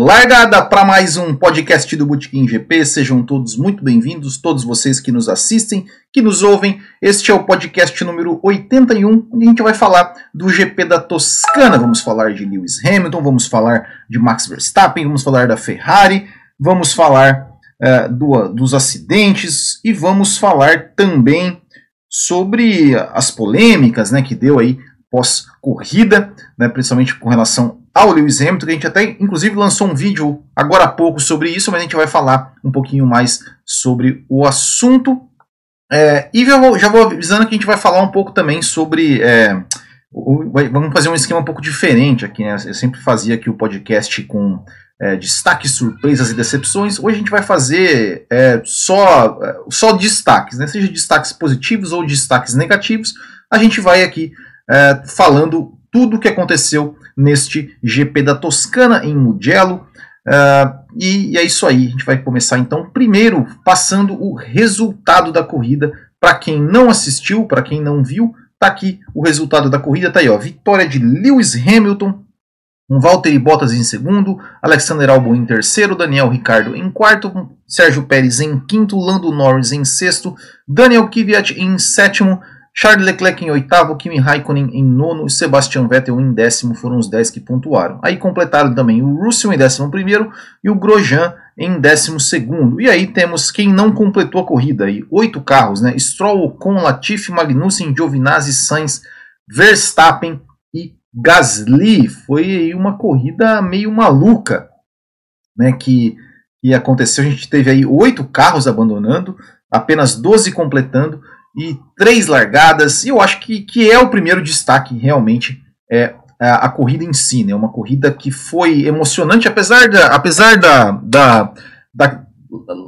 Largada para mais um podcast do Botequim GP. Sejam todos muito bem-vindos, todos vocês que nos assistem, que nos ouvem. Este é o podcast número 81, onde a gente vai falar do GP da Toscana. Vamos falar de Lewis Hamilton, vamos falar de Max Verstappen, vamos falar da Ferrari, vamos falar uh, do, dos acidentes e vamos falar também sobre as polêmicas né, que deu aí pós-corrida, né, principalmente com relação ao Lewis Hamilton, que a gente até inclusive lançou um vídeo agora há pouco sobre isso, mas a gente vai falar um pouquinho mais sobre o assunto. É, e já vou, já vou avisando que a gente vai falar um pouco também sobre. É, o, vamos fazer um esquema um pouco diferente aqui, né? Eu sempre fazia aqui o podcast com é, destaques, surpresas e decepções. Hoje a gente vai fazer é, só, é, só destaques, né? seja destaques positivos ou destaques negativos. A gente vai aqui é, falando tudo o que aconteceu neste GP da Toscana em Mugello. Uh, e, e, é isso aí. A gente vai começar então, primeiro, passando o resultado da corrida. Para quem não assistiu, para quem não viu, tá aqui o resultado da corrida. Tá aí, ó. Vitória de Lewis Hamilton, um Valtteri Bottas em segundo, Alexander Albon em terceiro, Daniel Ricardo em quarto, Sérgio Pérez em quinto, Lando Norris em sexto, Daniel Kvyat em sétimo, Charles Leclerc em oitavo, Kimi Raikkonen em nono e Sebastian Vettel em décimo foram os dez que pontuaram. Aí completaram também o Russell em décimo primeiro e o Grosjean em décimo segundo. E aí temos quem não completou a corrida aí, oito carros, né? Stroll, Ocon, Latifi, Magnussen, Giovinazzi, Sainz, Verstappen e Gasly. Foi aí uma corrida meio maluca, né? Que, que aconteceu. A gente teve aí oito carros abandonando, apenas 12 completando e três largadas. E eu acho que, que é o primeiro destaque realmente é a, a corrida em si, né? Uma corrida que foi emocionante, apesar da, apesar da, da, da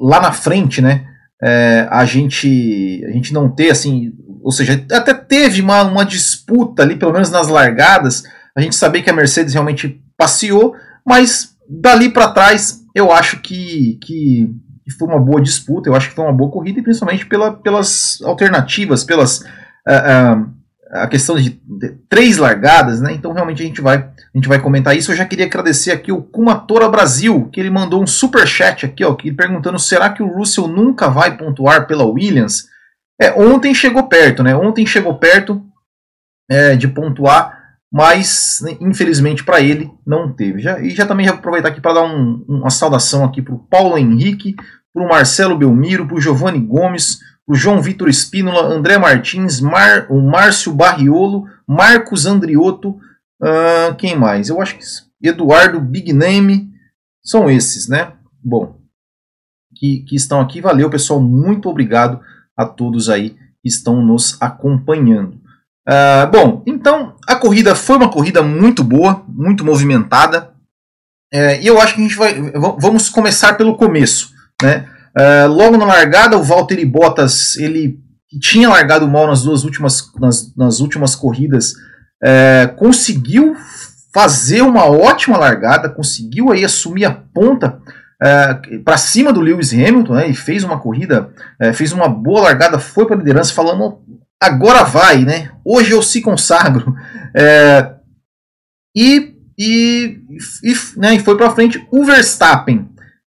lá na frente, né? É, a gente a gente não ter assim, ou seja, até teve uma, uma disputa ali, pelo menos nas largadas, a gente sabia que a Mercedes realmente passeou, mas dali para trás eu acho que, que que foi uma boa disputa, eu acho que foi uma boa corrida, e principalmente pela, pelas alternativas, pelas. Uh, uh, a questão de, de, três largadas, né? Então realmente a gente vai a gente vai comentar isso. Eu já queria agradecer aqui o Kumatora Brasil, que ele mandou um super chat aqui, ó, que perguntando será que o Russell nunca vai pontuar pela Williams? É, ontem chegou perto, né? Ontem chegou perto é, de pontuar, mas né, infelizmente para ele não teve. Já, e já também vou aproveitar aqui para dar um, uma saudação aqui para o Paulo Henrique, para o Marcelo Belmiro, para o Giovanni Gomes, para o João Vitor Espínola, André Martins, Mar, o Márcio Barriolo, Marcos Andriotto, uh, quem mais? Eu acho que Eduardo Big Name, são esses, né? Bom, que, que estão aqui. Valeu, pessoal, muito obrigado a todos aí que estão nos acompanhando. Uh, bom, então a corrida foi uma corrida muito boa, muito movimentada. É, e eu acho que a gente vai. Vamos começar pelo começo. Né? Uh, logo na largada, o Valtteri Bottas, ele tinha largado mal nas duas últimas, nas, nas últimas corridas, uh, conseguiu fazer uma ótima largada, conseguiu aí assumir a ponta uh, é, para cima do Lewis Hamilton, né, e fez uma corrida, fez uma boa largada, foi para a liderança falando agora vai, né? Hoje eu se consagro. e, e, e, né, e foi para frente o Verstappen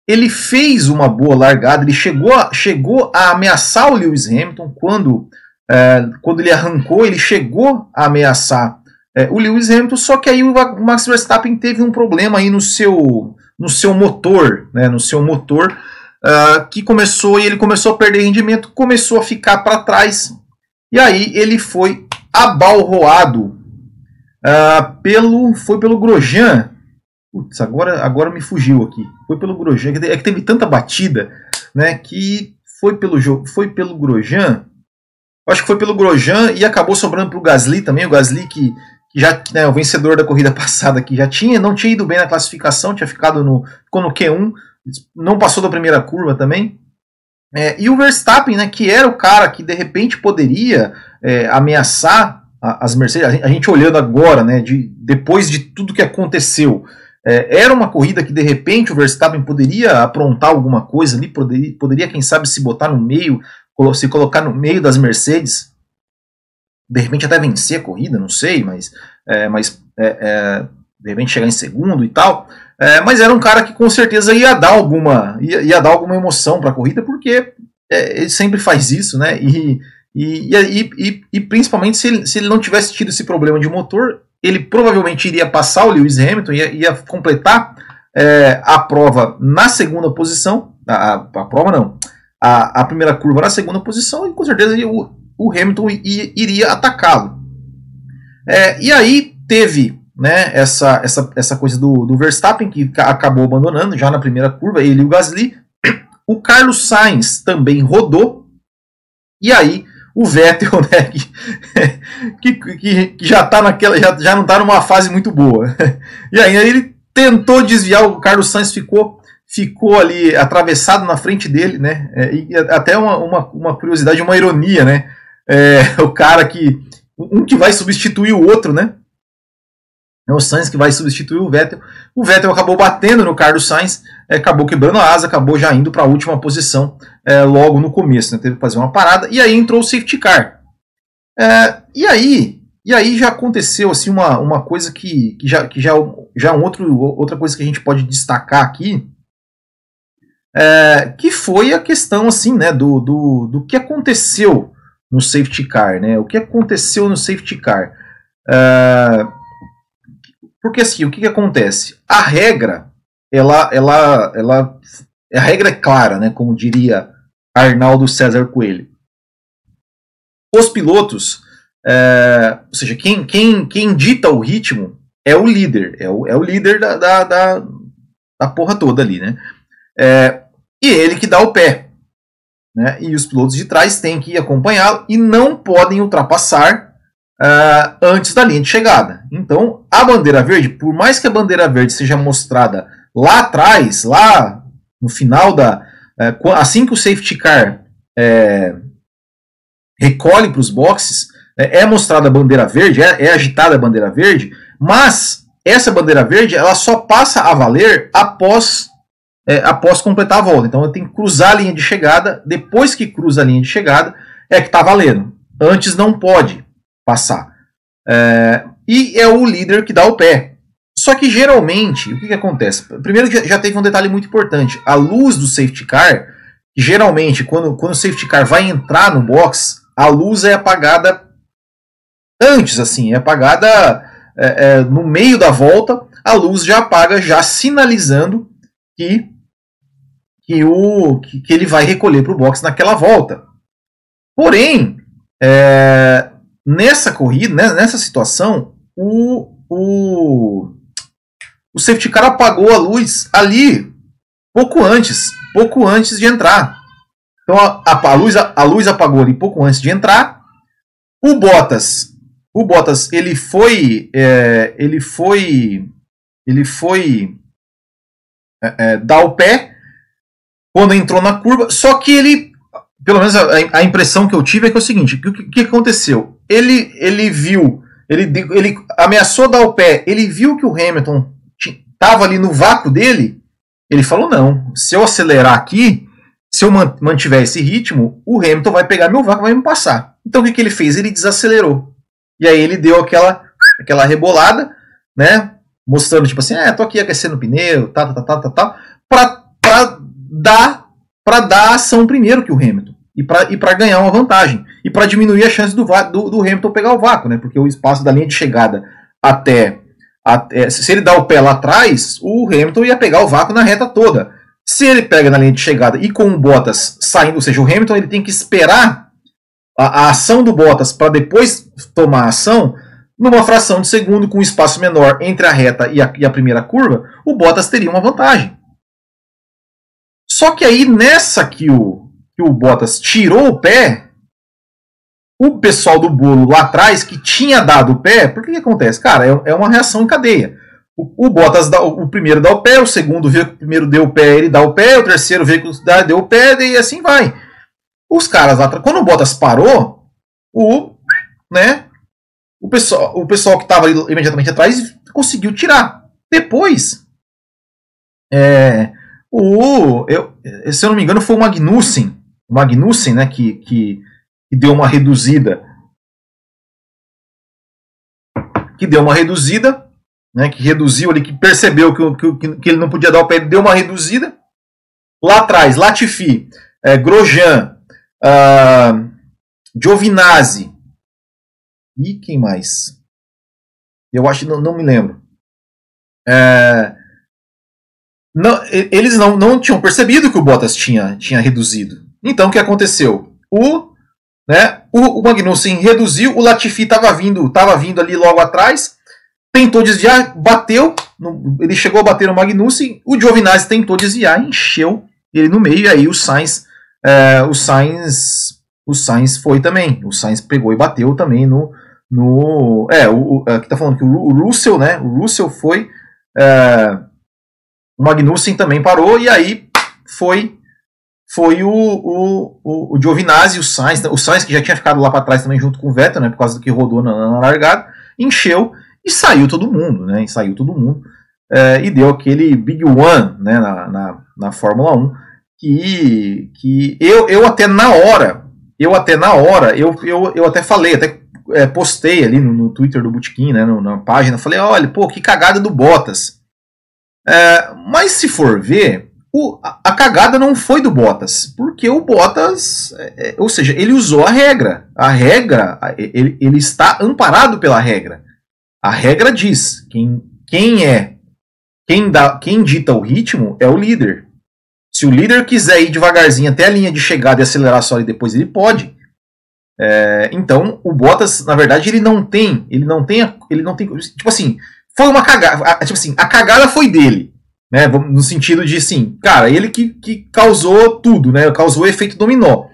ele fez uma boa largada, ele chegou a, chegou a ameaçar o Lewis Hamilton quando, é, quando ele arrancou, ele chegou a ameaçar é, o Lewis Hamilton, só que aí o Max Verstappen teve um problema aí no seu, no seu motor, né, no seu motor, uh, que começou e ele começou a perder rendimento, começou a ficar para trás, e aí ele foi abalroado uh, pelo, foi pelo Grosjean, Putz, agora, agora me fugiu aqui. Foi pelo Grosjean. É que teve tanta batida, né? Que foi pelo. Foi pelo Grosjean. Acho que foi pelo Grosjean e acabou sobrando para o Gasly também. O Gasly que, que já né, o vencedor da corrida passada que já tinha, não tinha ido bem na classificação, tinha ficado no, ficou no Q1, não passou da primeira curva também. É, e o Verstappen, né, que era o cara que de repente poderia é, ameaçar as Mercedes, a gente olhando agora, né, de, depois de tudo que aconteceu, é, era uma corrida que de repente o Verstappen poderia aprontar alguma coisa ali, poderia, poderia quem sabe se botar no meio, se colocar no meio das Mercedes, de repente até vencer a corrida, não sei, mas, é, mas é, é de repente chegar em segundo e tal. É, mas era um cara que com certeza ia dar alguma, ia, ia dar alguma emoção para a corrida, porque é, ele sempre faz isso, né? E, e, e, e, e principalmente se ele, se ele não tivesse tido esse problema de motor, ele provavelmente iria passar o Lewis Hamilton, ia, ia completar é, a prova na segunda posição, a, a prova não, a, a, primeira curva na segunda posição, e com certeza o, o Hamilton iria atacá-lo. É, e aí teve né, essa, essa, essa coisa do, do Verstappen, que acabou abandonando já na primeira curva, ele e o Gasly. O Carlos Sainz também rodou, e aí o Vettel, né, que, que, que já tá naquela, já, já não está numa fase muito boa. E aí ele tentou desviar, o Carlos Sainz ficou ficou ali atravessado na frente dele, né? É, e até uma, uma, uma, curiosidade, uma ironia, né? É, o cara que um que vai substituir o outro, né? É o Sainz que vai substituir o Vettel. O Vettel acabou batendo no Carlos Sainz, é, acabou quebrando a asa, acabou já indo para a última posição é, logo no começo. Né? Teve que fazer uma parada e aí entrou o safety car. É, e aí, e aí já aconteceu assim uma, uma coisa que, que já que já já um outro, outra coisa que a gente pode destacar aqui, é, que foi a questão assim, né, do, do, do que aconteceu no safety car, né? O que aconteceu no safety car? É, porque assim, o que, que acontece? A regra, ela, ela, ela, a regra é clara, né? Como diria Arnaldo César Coelho. Os pilotos, é, ou seja, quem, quem, quem dita o ritmo é o líder, é o, é o líder da, da, da, da porra toda ali, né? É, e ele que dá o pé. Né? E os pilotos de trás têm que acompanhá-lo e não podem ultrapassar uh, antes da linha de chegada. Então, a bandeira verde, por mais que a bandeira verde seja mostrada lá atrás, lá no final da. Uh, assim que o safety car uh, recolhe para os boxes, é mostrada a bandeira verde, é, é agitada a bandeira verde, mas essa bandeira verde ela só passa a valer após é, após completar a volta. Então eu tenho que cruzar a linha de chegada. Depois que cruza a linha de chegada, é que está valendo. Antes não pode passar. É, e é o líder que dá o pé. Só que geralmente, o que, que acontece? Primeiro já teve um detalhe muito importante. A luz do safety car, geralmente, quando, quando o safety car vai entrar no box, a luz é apagada antes, assim, é apagada é, é, no meio da volta, a luz já apaga, já sinalizando que, que, o, que, que ele vai recolher para o box naquela volta. Porém, é, nessa corrida, né, nessa situação, o, o, o safety car apagou a luz ali pouco antes, pouco antes de entrar. Então a, a, a, luz, a luz apagou ali pouco antes de entrar. O Bottas, o Bottas, ele foi, é, ele foi, ele foi é, é, dar o pé quando entrou na curva. Só que ele pelo menos a, a, impressão que eu tive é que é o seguinte: o que, que, aconteceu? Ele, ele viu, ele, ele ameaçou dar o pé, ele viu que o Hamilton estava ali no vácuo dele. Ele falou: não, se eu acelerar aqui, se eu mantiver esse ritmo, o Hamilton vai pegar meu vácuo e vai me passar. Então o que, que ele fez? Ele desacelerou. E aí ele deu aquela, aquela rebolada, né? Mostrando, tipo assim, ah, tô aqui aquecendo o pneu, tá, tá, tá, tá, tá, pra, pra dar para dar ação primeiro que o Hamilton e para ganhar uma vantagem. E para diminuir a chance do, do, do, Hamilton pegar o vácuo, né? Porque o espaço da linha de chegada até, até. Se ele dá o pé lá atrás, o Hamilton ia pegar o vácuo na reta toda. Se ele pega na linha de chegada e com o Bottas saindo, ou seja, o Hamilton ele tem que esperar a, a ação do Bottas para depois tomar a ação, numa fração de segundo com um espaço menor entre a reta e a, e a primeira curva, o Bottas teria uma vantagem. Só que aí nessa que o, que o Bottas tirou o pé, o pessoal do bolo lá atrás, que tinha dado o pé, por que, acontece? Cara, é, é, uma reação em cadeia. O, o Bottas dá, o primeiro dá o pé, o segundo vê que o primeiro deu o pé, ele dá o pé, o terceiro vê que o dá, deu o pé, e assim vai. Os caras lá atrás, quando o Bottas parou, o, né, o pessoal, o pessoal que estava imediatamente atrás conseguiu tirar. Depois, é, o, eu, se eu não me engano, foi o Magnussen Magnussen, né, que, que, que deu uma reduzida, que deu uma reduzida, né, que reduziu ali, que percebeu que, que, que ele não podia dar o pé, deu uma reduzida. Lá atrás, Latifi, é, Grosjean, uh, Giovinazzi e quem mais? Eu acho, não, não me lembro. É, não, eles não, não tinham percebido que o Bottas tinha, tinha reduzido. Então o que aconteceu? O, né, o, Magnussen reduziu, o Latifi estava vindo, tava vindo ali logo atrás, tentou desviar, bateu, ele chegou a bater no Magnussen, o Giovinazzi tentou desviar, encheu ele no meio, e aí o Sainz, é, o Sainz, o Sainz foi também, o Sainz pegou e bateu também no, no é, o, aqui tá falando que o, o Russell, né, o Russell foi, é, o Magnussen também parou, e aí foi foi o, o, o, o Giovinazzi, o Sainz, o Sainz que já tinha ficado lá para trás também junto com o Vettel, né, por causa do que rodou na, na largada, encheu e saiu todo mundo, né? E saiu todo mundo. É, e deu aquele Big One né, na, na, na Fórmula 1. Que, que eu, eu até na hora, eu até na hora, eu, eu, eu até falei, até é, postei ali no, no, Twitter do Bootkin, né, na página, falei, olha, pô, que cagada do Bottas. É, mas se for ver, o, a, a, cagada não foi do Bottas, porque o Bottas, é, é ou seja, ele usou a regra. A regra, ele, ele está amparado pela regra. A regra diz: quem, quem é quem, dá, quem dita o ritmo é o líder. Se o líder quiser ir devagarzinho até a linha de chegada e acelerar só e depois ele pode. É, então o Bottas, na verdade, ele não tem, ele não tem, ele não tem, tipo assim, foi uma cagada, tipo assim, a cagada foi dele, né? No sentido de assim, cara, ele que, que causou tudo, né? Causou o efeito dominó.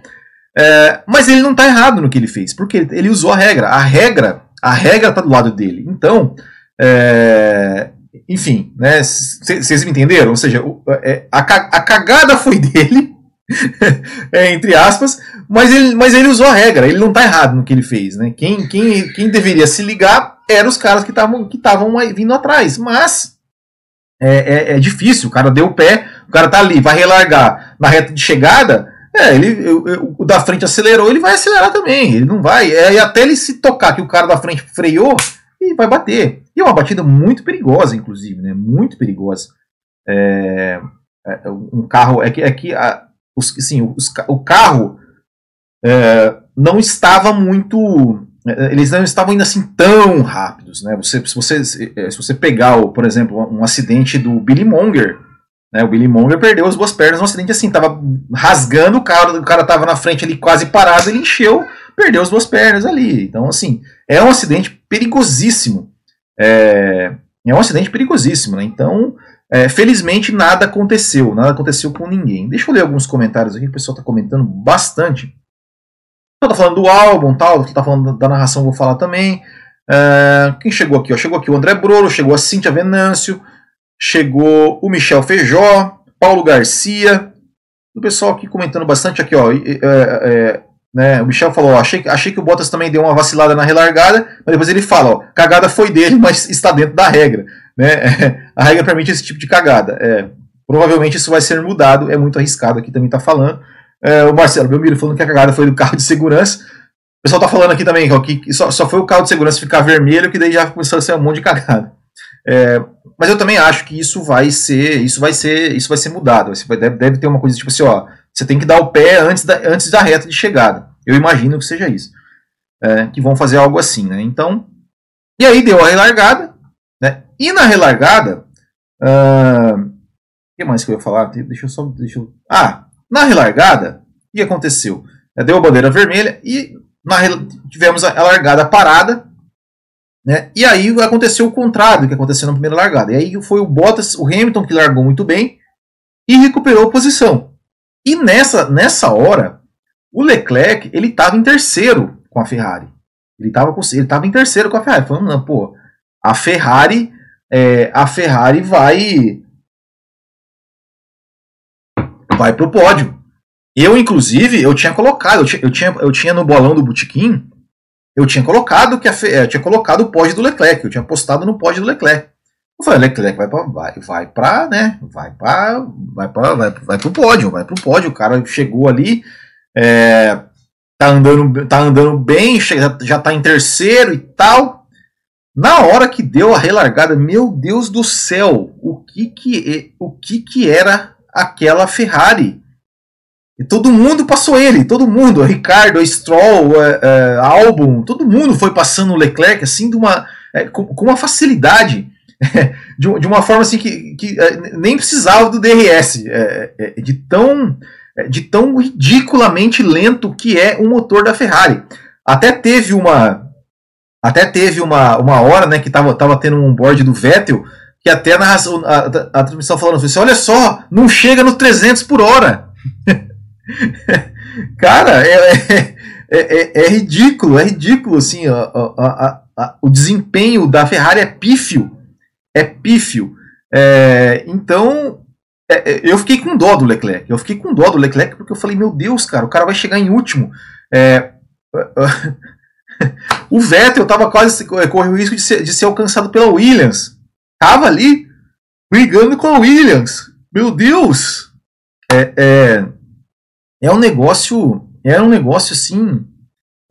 É, mas ele não está errado no que ele fez, porque ele, ele usou a regra. A regra a regra está do lado dele. Então, é, enfim, né? Vocês me entenderam? Ou seja, é, a, a cagada foi dele, é, entre aspas, mas ele, mas ele usou a regra. Ele não está errado no que ele fez, né? Quem, quem, quem deveria se ligar eram os caras que estavam que estavam vindo atrás. Mas é, é, é, difícil. O cara deu o pé, o cara tá ali, vai relargar na reta de chegada. É, ele, o da frente acelerou, ele vai acelerar também. Ele não vai. É, e até ele se tocar que o cara da frente freou, e vai bater. E é uma batida muito perigosa, inclusive, né? Muito perigosa. É, é um carro. É que, é que a, os, assim, os, o carro é, não estava muito. Eles não estavam ainda assim tão rápidos. Né? Você, se, você, se você pegar, por exemplo, um acidente do Billy Monger né, o Billy Monger perdeu as duas pernas num acidente assim, tava rasgando o cara, o cara tava na frente ali quase parado, ele encheu, perdeu as duas pernas ali. Então, assim, é um acidente perigosíssimo. É, é um acidente perigosíssimo, né? Então, é, felizmente nada aconteceu, nada aconteceu com ninguém. Deixa eu ler alguns comentários aqui, o pessoal está comentando bastante. Eu tô falando do álbum, tal, que tá falando da narração, vou falar também. É, quem chegou aqui? Ó? Chegou aqui o André Brolo, chegou a Cíntia Venâncio, chegou o Michel Feijó, Paulo Garcia, o pessoal aqui comentando bastante aqui, ó. É, é, né, o Michel falou, ó, achei, achei que o Bottas também deu uma vacilada na relargada, mas depois ele fala, ó, cagada foi dele, mas está dentro da regra. Né? a regra permite esse tipo de cagada. É, provavelmente isso vai ser mudado, é muito arriscado aqui também está falando. É, o Marcelo Belmiro falando que a cagada foi do carro de segurança. O pessoal está falando aqui também que só, só foi o carro de segurança ficar vermelho que daí já começou a ser um monte de cagada. É, mas eu também acho que isso vai ser, isso vai ser, isso vai ser mudado. Você vai, deve, deve ter uma coisa tipo assim, ó, você tem que dar o pé antes da, antes da reta de chegada. Eu imagino que seja isso. É, que vão fazer algo assim, né? Então, e aí deu a relargada, né? E na relargada, uh, o que mais que eu ia falar? Deixa eu só, deixa eu, ah, na relargada, o que aconteceu? Deu a bandeira vermelha e na, tivemos a largada parada né? E aí aconteceu o contrário do que aconteceu na primeira largada. E aí foi o Bottas, o Hamilton que largou muito bem e recuperou posição. E nessa, nessa hora, o Leclerc ele estava em terceiro com a Ferrari. Ele estava ele tava em terceiro com a Ferrari. Falando, não, pô, a Ferrari, é, a Ferrari vai vai pro pódio. Eu, inclusive, eu tinha colocado, eu tinha, eu tinha, eu tinha no bolão do Botequim, eu tinha colocado que a, eu tinha colocado o pódio do Leclerc, eu tinha postado no pódio do Leclerc. Eu falei, Leclerc vai para vai, vai para, né? Vai para vai para vai, vai pro pódio, vai pro pódio. O cara chegou ali, é, tá andando tá andando bem, já, já tá em terceiro e tal. na hora que deu a relargada, meu Deus do céu, o que que, o que, que era aquela Ferrari? E todo mundo passou ele, todo mundo, Ricardo, Stroll, é, é, Albon, todo mundo foi passando o Leclerc assim de uma, é, com, com, uma facilidade, de, de, uma forma assim que, que é, nem precisava do DRS, é, é, de tão de tão ridiculamente lento que é o motor da Ferrari. Até teve uma até teve uma, uma hora né, que estava tava tendo um board do Vettel que até a, a, a transmissão falando assim, olha só, não chega no 300 por hora. Cara, é, é, é, é, ridículo, é ridículo assim, o desempenho da Ferrari é pífio, é pífio. É, então, é, eu fiquei com dó do Leclerc, eu fiquei com dó do Leclerc porque eu falei, meu Deus, cara, o cara vai chegar em último. É, o Vettel estava quase correu o risco de ser, de ser alcançado pela Williams. Tava ali brigando com a Williams. Meu Deus! É, é, é um negócio, é um negócio assim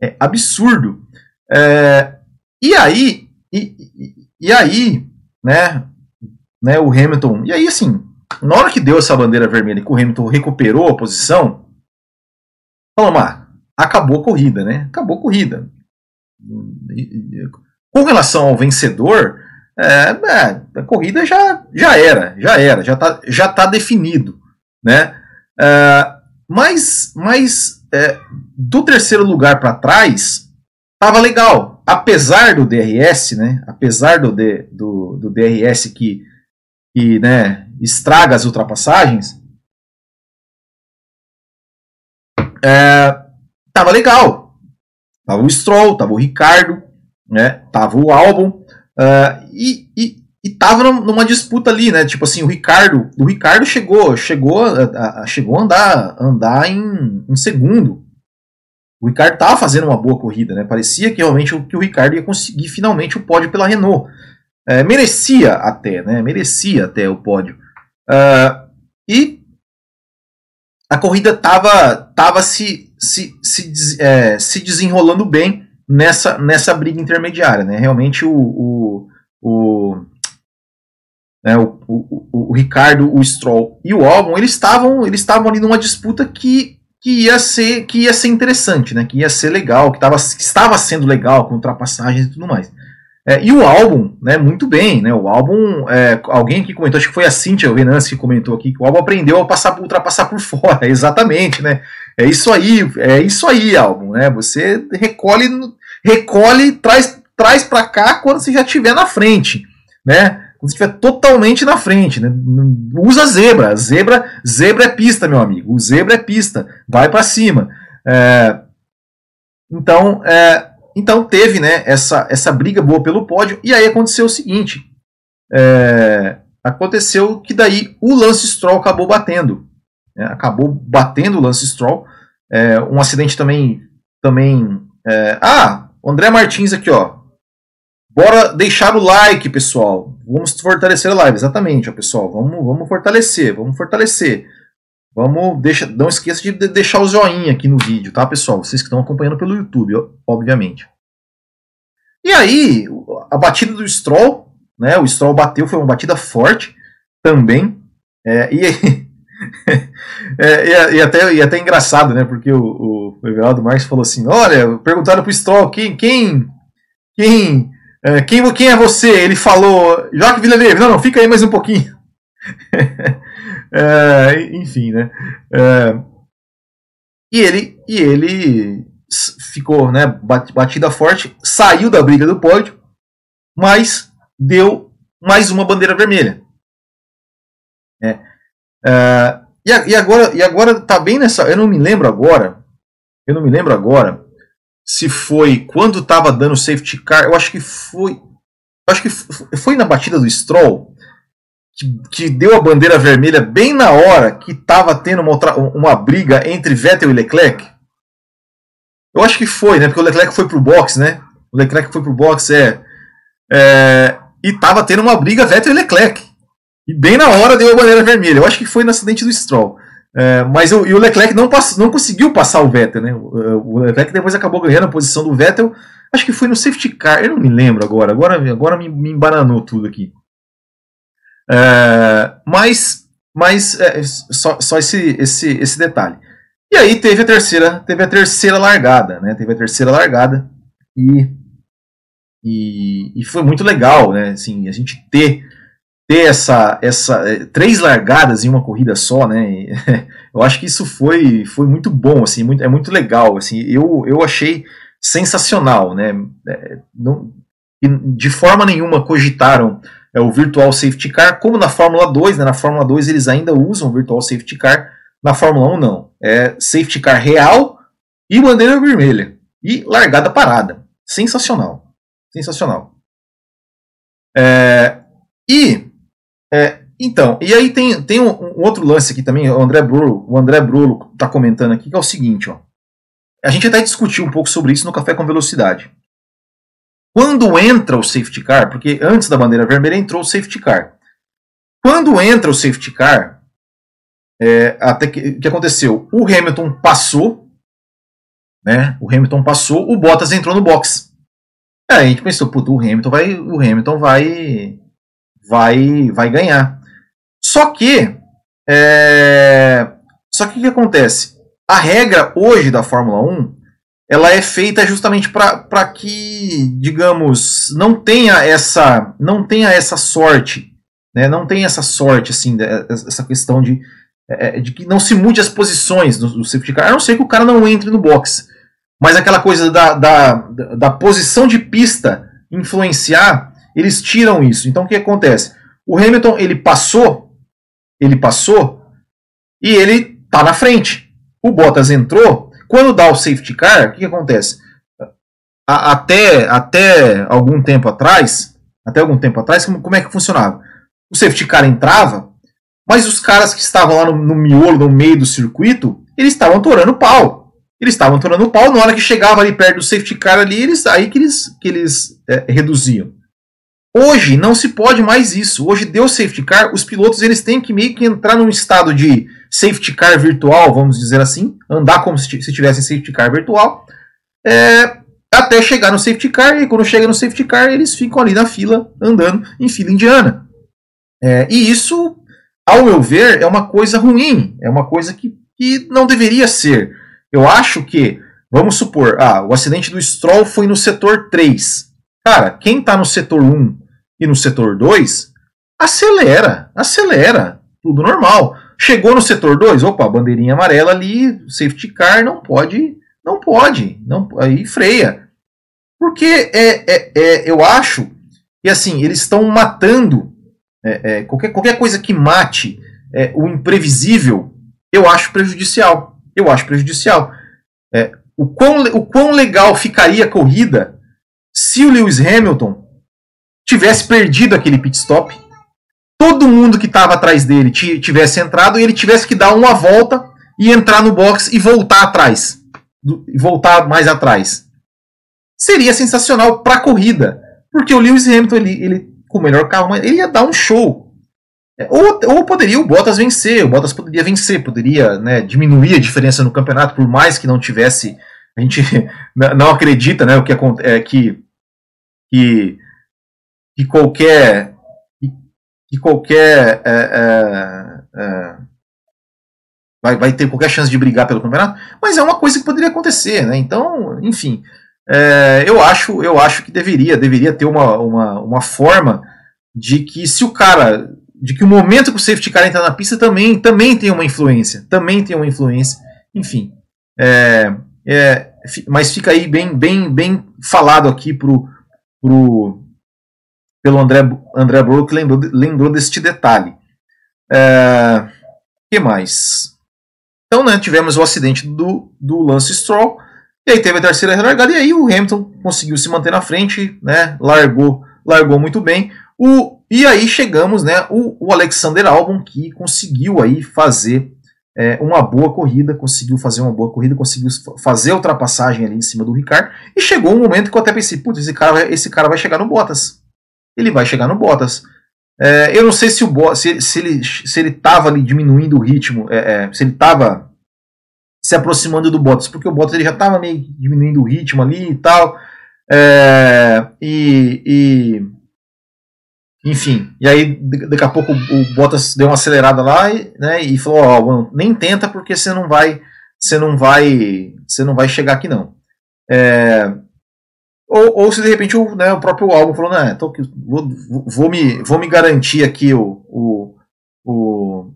é, absurdo. É, e aí, e, e, aí, né, né, o Hamilton, e aí assim, na hora que deu essa bandeira vermelha e que o Hamilton recuperou a posição, falamos, ah, acabou a corrida, né? Acabou a corrida. Com relação ao vencedor, é, é, a corrida já, já era, já era, já está já tá definido, né? É, mas mas é, do terceiro lugar para trás, estava legal. Apesar do DRS, né? Apesar do, do, do DRS que, que né, estraga as ultrapassagens, é, tava legal. Tava o Stroll, tava o Ricardo, né? Tava o Albon uh, e, e, e tava numa disputa ali, né? Tipo assim, o Ricardo, o Ricardo chegou, chegou, a, a, chegou a andar, andar em, um segundo. O Ricardo tava fazendo uma boa corrida, né? Parecia que realmente o, que o Ricardo ia conseguir finalmente o pódio pela Renault. É, merecia até, né? Merecia até o pódio. Uh, e a corrida tava, tava se se, se, é, se desenrolando bem nessa, nessa briga intermediária. Né? Realmente o, o, o, né, o, o, o, Ricardo, o Stroll e o Albon, eles estavam eles estavam ali numa disputa que, que, ia ser, que ia ser interessante, né? que ia ser legal, que, tava, que estava sendo legal com ultrapassagens e tudo mais. É, e o álbum, né, muito bem, né, o álbum, é, alguém aqui comentou, acho que foi a Cintia Venance que comentou aqui, que o álbum aprendeu a passar, ultrapassar por fora, exatamente, né, é isso aí, é isso aí, álbum, né, você recolhe, recolhe, traz, traz para cá quando você já estiver na frente, né, quando você estiver totalmente na frente, né, usa zebra, zebra, zebra é pista, meu amigo, o zebra é pista, vai para cima, é, então, é, então teve né, essa, essa briga boa pelo pódio, e aí aconteceu o seguinte: é, aconteceu que daí o Lance Stroll acabou batendo. Né, acabou batendo o Lance Stroll. É, um acidente também. também é, ah, o André Martins aqui, ó. Bora deixar o like, pessoal. Vamos fortalecer a live, exatamente, ó, pessoal. Vamos, vamos fortalecer, vamos fortalecer. Vamos, deixa, não esqueça de deixar o joinha aqui no vídeo, tá, pessoal? Vocês que estão acompanhando pelo YouTube, obviamente. E aí, a batida do Stroll, né? O Stroll bateu, foi uma batida forte também. É, e, é, e, até, e até engraçado, né? Porque o, o Everaldo Marques falou assim: olha, perguntaram pro Stroll quem. quem. quem. É, quem, quem é você? Ele falou, Joaquim Villeneuve, não, não, fica aí mais um pouquinho. É, enfim, né? É, e ele, e ele ficou, né, batida forte, saiu da briga do pódio, mas deu mais uma bandeira vermelha. É, é, e, e, agora, e agora tá bem nessa. Eu não me lembro agora. Eu não me lembro agora se foi quando estava dando safety car. Eu acho que foi. Acho que foi na batida do Stroll que, que, deu a bandeira vermelha bem na hora que estava tendo uma, outra, uma briga entre Vettel e Leclerc? Eu acho que foi, né? Porque o Leclerc foi pro box, né? O Leclerc foi pro box, é. é e estava tendo uma briga Vettel e Leclerc. E bem na hora deu a bandeira vermelha. Eu acho que foi no acidente do Stroll. É, mas o, o Leclerc não, pass, não conseguiu passar o Vettel, né? O, o, Leclerc depois acabou ganhando a posição do Vettel. Acho que foi no safety car, eu não me lembro agora. Agora, agora me, me embananou tudo aqui. É, mas mas é, só, só esse, esse, esse detalhe. E aí teve a terceira, teve a terceira largada, né? Teve a terceira largada e, e, e foi muito legal, né? Assim, a gente ter ter essa, essa é, três largadas em uma corrida só, né? eu acho que isso foi, foi muito bom, assim, muito, é muito legal, assim. Eu, eu achei sensacional, né? É, não, de forma nenhuma cogitaram é, o Virtual Safety Car, como na Fórmula 2, né? Na Fórmula 2 eles ainda usam o Virtual Safety Car, na Fórmula 1 não. É Safety Car real e bandeira vermelha. E largada parada. Sensacional. Sensacional. É, e é, então, e aí tem, tem um, um, outro lance aqui também, o André Brulo, o André Brulo está comentando aqui, que é o seguinte, ó. A gente até discutiu um pouco sobre isso no Café com Velocidade. Quando entra o safety car, porque antes da bandeira vermelha entrou o safety car. Quando entra o safety car, é, até que, que aconteceu? O Hamilton passou, né? O Hamilton passou, o Bottas entrou no box. Aí a gente pensou, puto, o Hamilton vai, o Hamilton vai vai, vai ganhar. Só que, é, só que o que acontece? A regra hoje da Fórmula 1 ela é feita justamente para que, digamos, não tenha essa, não tenha essa sorte, né? não tenha essa sorte, assim, essa questão de, é, de que não se mude as posições do, do safety car, a não ser que o cara não entre no box. Mas aquela coisa da, da, da posição de pista influenciar eles tiram isso. Então o que acontece? O Hamilton ele passou, ele passou e ele tá na frente. O Bottas entrou. Quando dá o safety car, o que, que acontece? A, até, até algum tempo atrás, até algum tempo atrás, como, como, é que funcionava? O safety car entrava, mas os caras que estavam lá no, no miolo, no meio do circuito, eles estavam torando pau. Eles estavam torando pau, na hora que chegava ali perto do safety car ali, eles, aí que eles, que eles é, reduziam. Hoje não se pode mais isso. Hoje deu safety car, os pilotos eles têm que meio que entrar num estado de safety car virtual, vamos dizer assim, andar como se, se tivesse safety car virtual, é, até chegar no safety car e quando chega no safety car eles ficam ali na fila andando em fila indiana. É, e isso, ao meu ver, é uma coisa ruim, é uma coisa que, que não deveria ser. Eu acho que, vamos supor, ah, o acidente do Stroll foi no setor 3. Cara, quem está no setor 1 e no setor 2, acelera, acelera, tudo normal. Chegou no setor 2, opa, bandeirinha amarela ali, safety car, não pode, não pode, não, aí freia. Porque é, é, é eu acho que assim, eles estão matando é, é, qualquer, qualquer coisa que mate é, o imprevisível, eu acho prejudicial. Eu acho prejudicial. É, o, quão, o quão legal ficaria a corrida se o Lewis Hamilton tivesse perdido aquele pit stop, todo mundo que estava atrás dele tivesse entrado e ele tivesse que dar uma volta e entrar no box e voltar atrás, e voltar mais atrás. Seria sensacional para a corrida, porque o Lewis Hamilton ele, ele com o melhor carro, ele ia dar um show. É, ou, ou poderia o Bottas vencer, o Bottas poderia vencer, poderia né, diminuir a diferença no campeonato, por mais que não tivesse. A gente não acredita né, o que, é, que, que que qualquer que qualquer é, é, é, vai, vai ter qualquer chance de brigar pelo campeonato, mas é uma coisa que poderia acontecer, né? Então, enfim, é, eu acho eu acho que deveria deveria ter uma, uma, uma forma de que se o cara de que o momento que o safety car entra na pista também também tem uma influência, também tem uma influência, enfim, é, é, mas fica aí bem bem bem falado aqui pro pro pelo André, André Brook, lembrou, lembrou deste detalhe. É, que mais? Então, né, tivemos o acidente do, do Lance Stroll, e aí teve a terceira largada, e aí o Hamilton conseguiu se manter na frente, né, largou, largou muito bem. O, e aí chegamos, né, o, o Alexander Albon, que conseguiu aí fazer é, uma boa corrida, conseguiu fazer uma boa corrida, conseguiu fazer a ultrapassagem ali em cima do Ricardo, e chegou um momento que eu até pensei, putz, esse cara, esse cara vai chegar no Bottas ele vai chegar no Bottas. É, eu não sei se o Bottas, se, se, ele se ele estava diminuindo o ritmo, é, é, se ele estava se aproximando do Bottas, porque o Bottas ele já estava meio diminuindo o ritmo ali e tal. É, e, e, enfim, e aí daqui a pouco o Bottas deu uma acelerada lá e, né, e falou, ó, nem tenta porque você não vai, você não vai, você não vai chegar aqui não. É, ou, ou se de repente o, né, o próprio álbum falou, né, tô, vou, vou, me, vou me garantir aqui o, o, o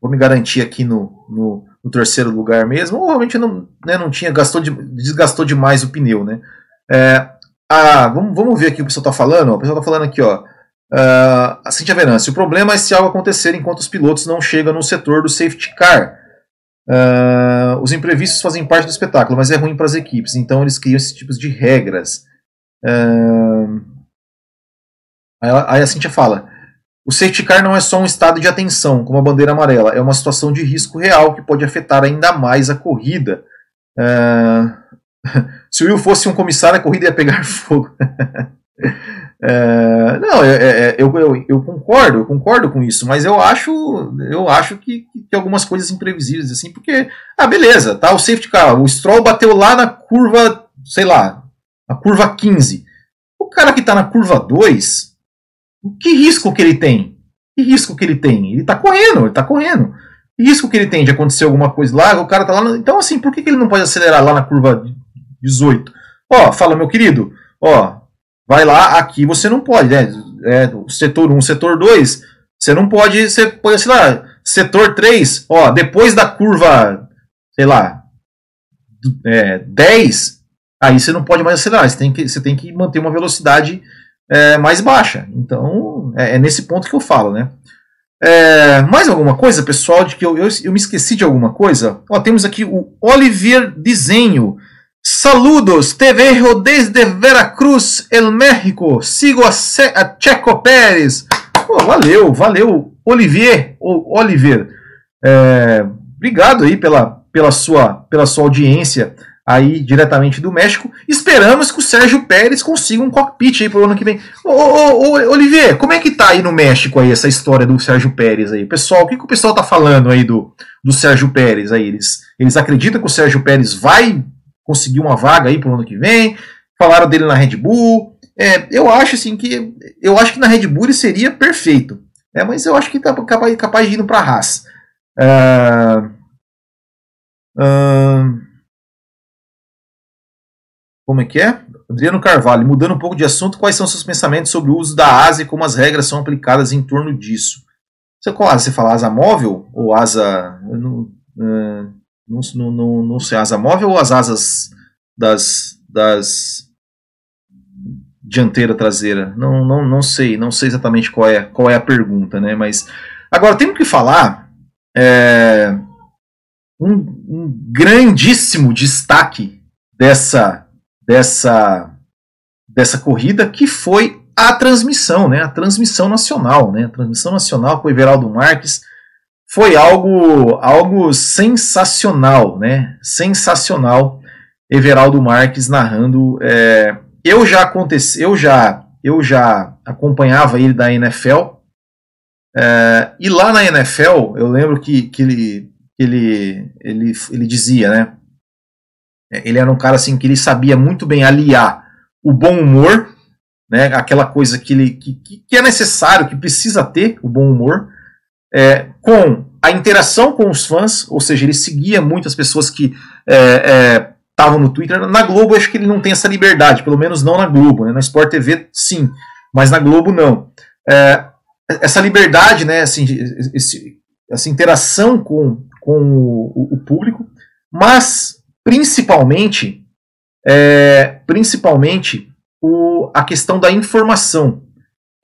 vou me garantir aqui no, no, no, terceiro lugar mesmo, ou realmente não, né, não tinha, gastou de, desgastou demais o pneu, né. É, ah, vamos, vamos ver aqui o que o pessoal está falando, o pessoal está falando aqui, ó, uh, a Cintia Venâncio, o problema é se algo acontecer enquanto os pilotos não chegam no setor do safety car, Uh, os imprevistos fazem parte do espetáculo, mas é ruim para as equipes, então eles criam esses tipos de regras. Uh, aí a Cintia fala: o safety car não é só um estado de atenção, como a bandeira amarela, é uma situação de risco real que pode afetar ainda mais a corrida. Uh, se o Will fosse um comissário, a corrida ia pegar fogo. É, não, é, é, é, eu, eu, eu, concordo, eu concordo com isso, mas eu acho, eu acho que, que algumas coisas imprevisíveis, assim, porque, ah, beleza, tá, o safety car, o Stroll bateu lá na curva, sei lá, na curva 15. O cara que tá na curva 2, que risco que ele tem? Que risco que ele tem? Ele tá correndo, ele tá correndo. Que risco que ele tem de acontecer alguma coisa lá? O cara tá lá. No... Então, assim, por que, que ele não pode acelerar lá na curva 18? Ó, fala, meu querido, ó, vai lá, aqui você não pode, né? É, setor 1, setor 2, você não pode, você pode, sei lá, setor 3, ó, depois da curva, sei lá, é, 10, aí você não pode mais acelerar, você tem que, você tem que manter uma velocidade é, mais baixa. Então, é, é, nesse ponto que eu falo, né? É, mais alguma coisa, pessoal, de que eu, eu, eu me esqueci de alguma coisa? Ó, temos aqui o Olivier Desenho. Saludos, te vejo desde Veracruz, el México. Sigo a, Ce a Checo Pérez. Pô, valeu, valeu, Olivier, Oliver. É, obrigado aí pela, pela, sua, pela sua audiência aí diretamente do México. Esperamos que o Sérgio Pérez consiga um cockpit aí pro ano que vem. Ô, ô, ô, Olivier, como é que tá aí no México aí essa história do Sérgio Pérez aí? Pessoal, o que, que o pessoal tá falando aí do, do Sérgio Pérez aí? Eles, eles acreditam que o Sérgio Pérez vai conseguir uma vaga aí para o ano que vem. Falaram dele na Red Bull. É, eu acho assim que eu acho que na Red Bull ele seria perfeito. É, mas eu acho que está capaz, capaz de ir para a Haas. Uh, uh, como é que é? Adriano Carvalho, mudando um pouco de assunto, quais são seus pensamentos sobre o uso da asa e como as regras são aplicadas em torno disso? Você, qual asa? Você fala asa móvel ou asa. Não, uh, não, não, não sei, asa móvel ou as asas das, das dianteira traseira? Não, não, não sei, não sei exatamente qual é, qual é a pergunta, né? Mas agora temos que falar é, um, um grandíssimo destaque dessa dessa dessa corrida que foi a transmissão, né? A transmissão nacional, né? A transmissão nacional com o Everaldo Marques foi algo, algo sensacional, né? Sensacional. Everaldo Marques narrando. É, eu já aconteci, eu já, eu já acompanhava ele da NFL. É, e lá na NFL, eu lembro que, que ele, ele, ele, ele dizia, né? Ele era um cara assim que ele sabia muito bem aliar o bom humor, né? Aquela coisa que ele que, que é necessário, que precisa ter o bom humor, é, com a interação com os fãs, ou seja, ele seguia muitas pessoas que estavam é, é, no Twitter. Na Globo, acho que ele não tem essa liberdade, pelo menos não na Globo. Né? Na Sport TV, sim, mas na Globo, não. É, essa liberdade, né, assim, esse, essa interação com, com o, o público, mas principalmente, é, principalmente o, a questão da informação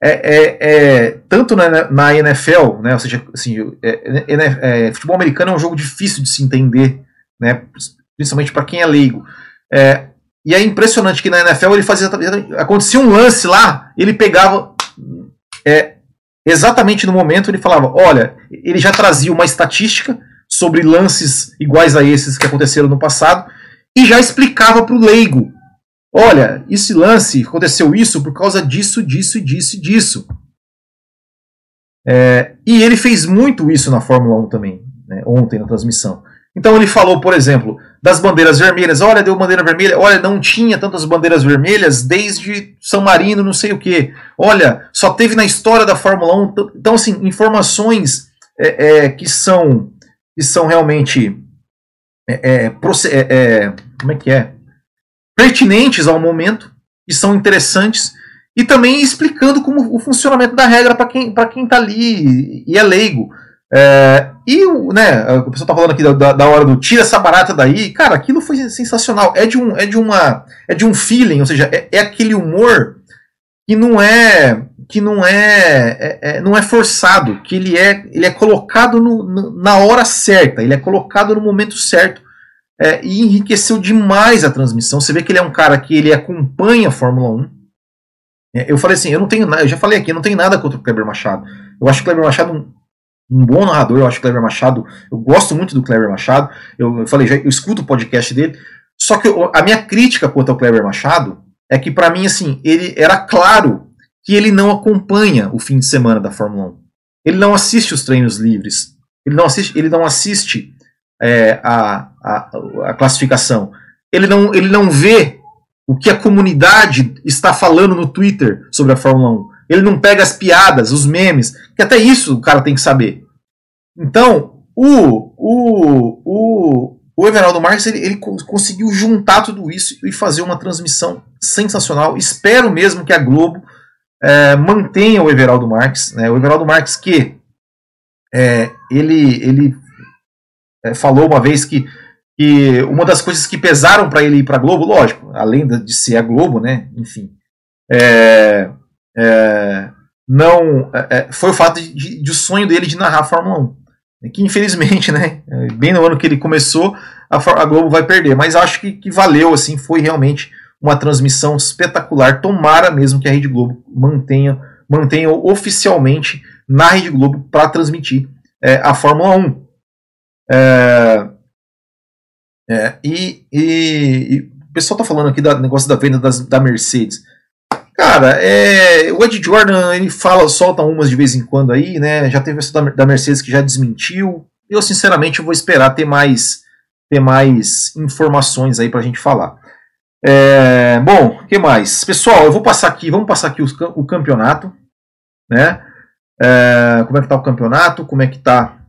é, é, é, tanto na, na, NFL, né, ou seja, assim, é, é, é, futebol americano é um jogo difícil de se entender, né, principalmente para quem é leigo. É, e é impressionante que na NFL ele fazia acontecia um lance lá, ele pegava exatamente no momento ele falava, olha, ele já trazia uma estatística sobre lances iguais a esses que aconteceram no passado e já explicava para o leigo Olha, esse lance aconteceu isso por causa disso, disso, disso e disso. É, e ele fez muito isso na Fórmula 1 também, né, ontem na transmissão. Então ele falou, por exemplo, das bandeiras vermelhas. Olha, deu bandeira vermelha. Olha, não tinha tantas bandeiras vermelhas desde São Marino, não sei o que. Olha, só teve na história da Fórmula 1. Então, assim, informações é, é, que são que são realmente é, é, é, é, como é que é pertinentes ao momento e são interessantes e também explicando como o funcionamento da regra para quem para quem está ali e é leigo. É, e né, o pessoal tá falando aqui da, da, hora do tira essa barata daí, cara, aquilo foi sensacional. É de um, é de uma, é de um feeling, ou seja, é, é aquele humor que não é que não é, é, é, não é forçado, que ele é, ele é colocado no, no, na hora certa, ele é colocado no momento certo é, e enriqueceu demais a transmissão. Você vê que ele é um cara que ele acompanha a Fórmula 1. É, eu falei assim, eu não tenho, eu já falei aqui, eu não tenho nada contra o Kleber Machado. Eu acho o Kleber Machado um, um bom narrador, eu acho o Kleber Machado, eu gosto muito do Kleber Machado. Eu, eu falei, já, eu escuto o podcast dele. Só que eu, a minha crítica quanto ao Kleber Machado é que para mim assim, ele era claro que ele não acompanha o fim de semana da Fórmula 1. Ele não assiste os treinos livres. Ele não assiste, ele não assiste é, a, a, a, classificação. Ele não, ele não vê o que a comunidade está falando no Twitter sobre a Fórmula 1. Ele não pega as piadas, os memes, que até isso o cara tem que saber. Então, o, o, o, o Everaldo Marques ele, ele conseguiu juntar tudo isso e fazer uma transmissão sensacional. Espero mesmo que a Globo é, mantenha o Everaldo Marques. Né? O Everaldo Marques que é, ele, ele é, falou uma vez que, que uma das coisas que pesaram para ele ir para a Globo, lógico, além de ser a Globo, né? enfim, é, é, não é, foi o fato de, de, o sonho dele de narrar a Fórmula 1. Né? Que infelizmente, né, bem no ano que ele começou, a, a Globo vai perder. Mas acho que, que valeu, assim, foi realmente uma transmissão espetacular. Tomara mesmo que a Rede Globo mantenha, mantenha oficialmente na Rede Globo para transmitir é, a Fórmula 1. É, é, e, e, e, o pessoal está falando aqui do negócio da venda das, da Mercedes. Cara, é, o Ed Jordan ele fala, solta umas de vez em quando aí, né? Já teve essa da, da Mercedes que já desmentiu. Eu sinceramente vou esperar ter mais ter mais informações aí para a gente falar. É, bom, o que mais? Pessoal, eu vou passar aqui, vamos passar aqui os, o campeonato, né? É, como é que tá o campeonato? Como é que tá?